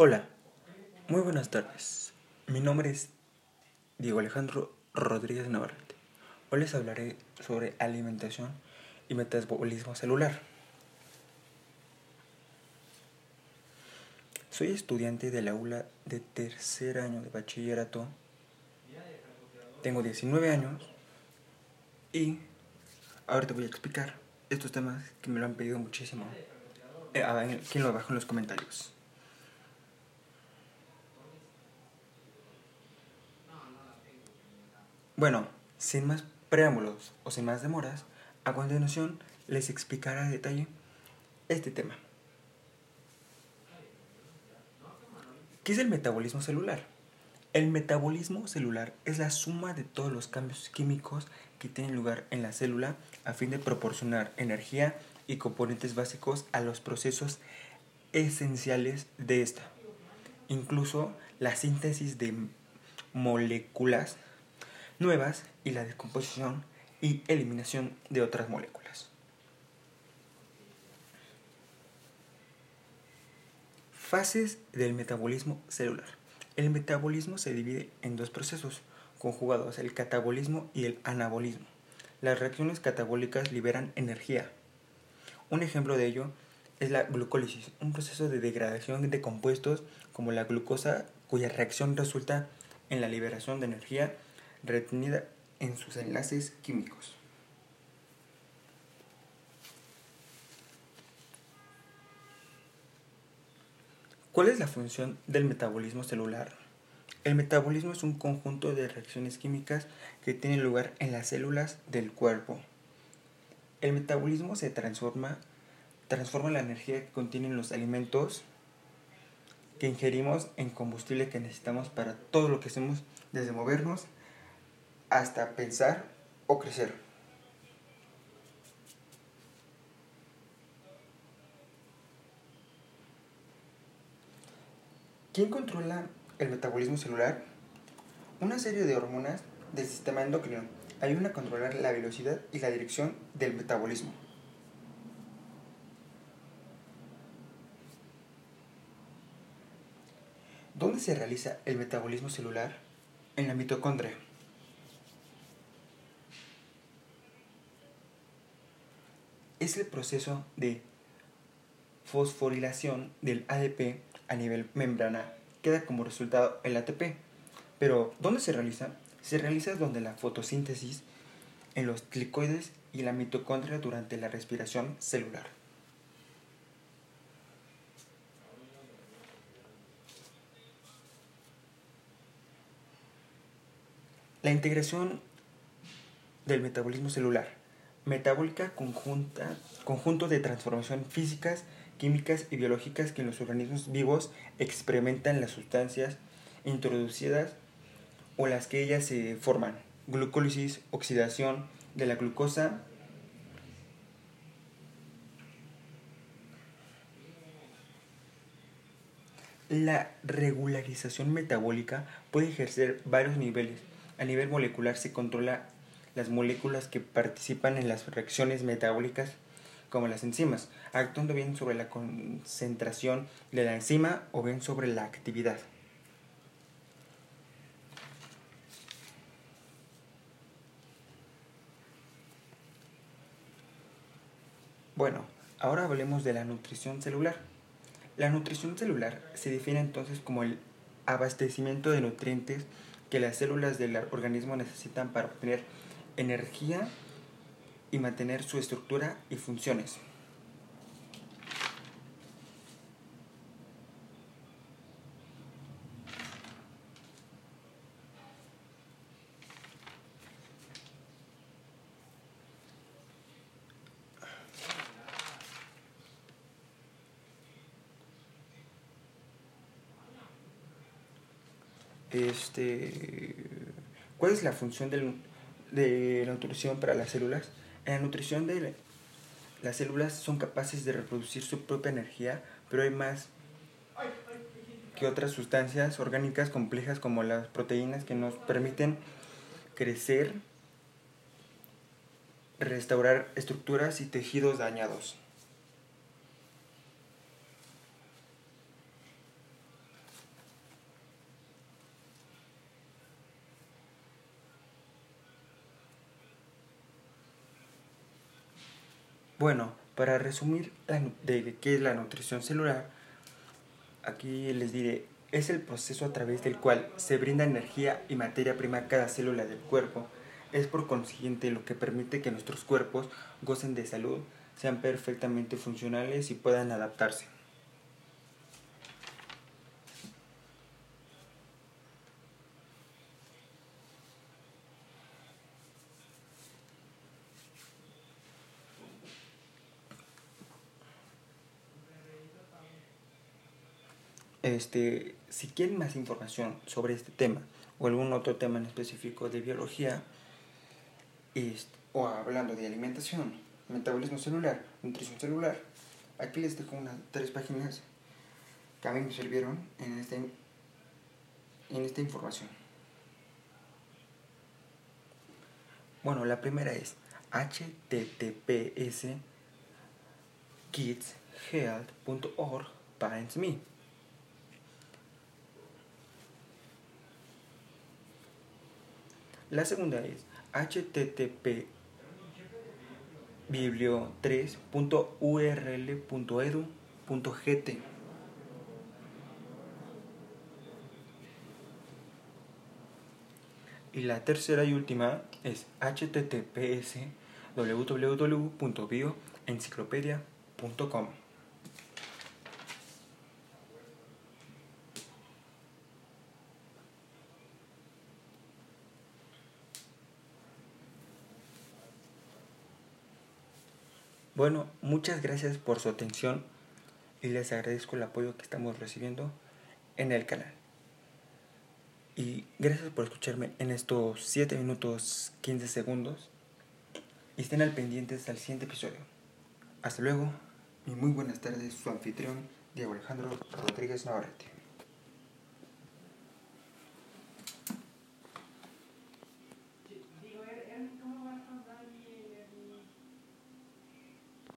Hola, muy buenas tardes. Mi nombre es Diego Alejandro Rodríguez Navarrete. Hoy les hablaré sobre alimentación y metabolismo celular. Soy estudiante del aula de tercer año de bachillerato. Tengo 19 años y ahora te voy a explicar estos temas que me lo han pedido muchísimo. Eh, ¿Quién lo abajo en los comentarios? Bueno, sin más preámbulos o sin más demoras, a continuación les explicaré a detalle este tema. ¿Qué es el metabolismo celular? El metabolismo celular es la suma de todos los cambios químicos que tienen lugar en la célula a fin de proporcionar energía y componentes básicos a los procesos esenciales de esta. Incluso la síntesis de moléculas nuevas y la descomposición y eliminación de otras moléculas. Fases del metabolismo celular. El metabolismo se divide en dos procesos conjugados, el catabolismo y el anabolismo. Las reacciones catabólicas liberan energía. Un ejemplo de ello es la glucólisis, un proceso de degradación de compuestos como la glucosa cuya reacción resulta en la liberación de energía retenida en sus enlaces químicos. ¿Cuál es la función del metabolismo celular? El metabolismo es un conjunto de reacciones químicas que tienen lugar en las células del cuerpo. El metabolismo se transforma, transforma la energía que contienen los alimentos que ingerimos en combustible que necesitamos para todo lo que hacemos, desde movernos hasta pensar o crecer. ¿Quién controla el metabolismo celular? Una serie de hormonas del sistema endocrino ayudan a controlar la velocidad y la dirección del metabolismo. ¿Dónde se realiza el metabolismo celular? En la mitocondria. Es el proceso de fosforilación del ADP a nivel membrana. Queda como resultado el ATP. Pero, ¿dónde se realiza? Se realiza donde la fotosíntesis en los glicoides y la mitocondria durante la respiración celular. La integración del metabolismo celular metabólica conjunta, conjunto de transformaciones físicas, químicas y biológicas que en los organismos vivos experimentan las sustancias introducidas o las que ellas se forman. Glucólisis, oxidación de la glucosa, La regularización metabólica puede ejercer varios niveles. A nivel molecular se controla las moléculas que participan en las reacciones metabólicas como las enzimas, actuando bien sobre la concentración de la enzima o bien sobre la actividad. Bueno, ahora hablemos de la nutrición celular. La nutrición celular se define entonces como el abastecimiento de nutrientes que las células del organismo necesitan para obtener energía y mantener su estructura y funciones. Este, ¿Cuál es la función del, de nutrición para las células. En la nutrición de las células son capaces de reproducir su propia energía, pero hay más que otras sustancias orgánicas complejas como las proteínas que nos permiten crecer, restaurar estructuras y tejidos dañados. Bueno, para resumir de qué es la nutrición celular, aquí les diré, es el proceso a través del cual se brinda energía y materia prima a cada célula del cuerpo. Es por consiguiente lo que permite que nuestros cuerpos gocen de salud, sean perfectamente funcionales y puedan adaptarse. Este, si quieren más información sobre este tema o algún otro tema en específico de biología o hablando de alimentación, metabolismo celular, nutrición celular, aquí les dejo unas tres páginas que a mí me sirvieron en, este, en esta información. Bueno, la primera es https kidshealth.org parents La segunda es http biblio3.url.edu.gt. Y la tercera y última es https www.bioenciclopedia.com. Bueno, muchas gracias por su atención y les agradezco el apoyo que estamos recibiendo en el canal. Y gracias por escucharme en estos 7 minutos 15 segundos. Y estén al pendientes al siguiente episodio. Hasta luego y muy buenas tardes, su anfitrión Diego Alejandro Rodríguez Navarrete.